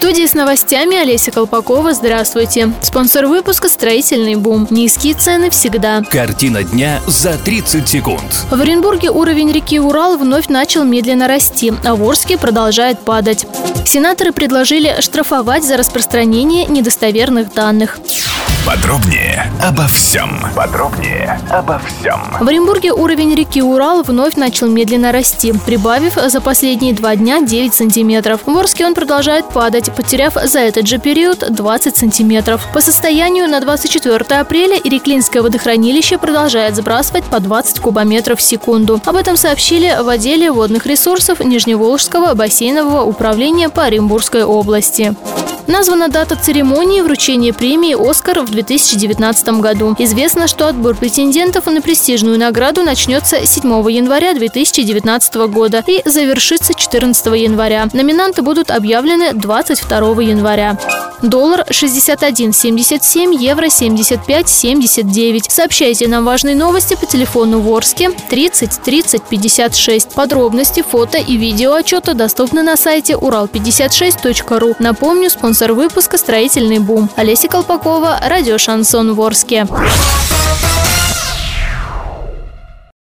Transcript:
Студии с новостями Олеся Колпакова. Здравствуйте. Спонсор выпуска «Строительный бум». Низкие цены всегда. Картина дня за 30 секунд. В Оренбурге уровень реки Урал вновь начал медленно расти, а в Орске продолжает падать. Сенаторы предложили штрафовать за распространение недостоверных данных. Подробнее обо всем. Подробнее обо всем. В Оренбурге уровень реки Урал вновь начал медленно расти, прибавив за последние два дня 9 сантиметров. В Орске он продолжает падать, потеряв за этот же период 20 сантиметров. По состоянию на 24 апреля Иреклинское водохранилище продолжает сбрасывать по 20 кубометров в секунду. Об этом сообщили в отделе водных ресурсов Нижневолжского бассейнового управления по Оренбургской области. Названа дата церемонии вручения премии «Оскар» в 2019 году. Известно, что отбор претендентов на престижную награду начнется 7 января 2019 года и завершится 14 января. Номинанты будут объявлены 22 января. Доллар 61,77, евро 75,79. Сообщайте нам важные новости по телефону Ворске 30 30 56. Подробности, фото и видео отчета доступны на сайте урал56.ру. Напомню, спонсор выпуска «Строительный бум». Олеся Колпакова, радио «Шансон Ворске».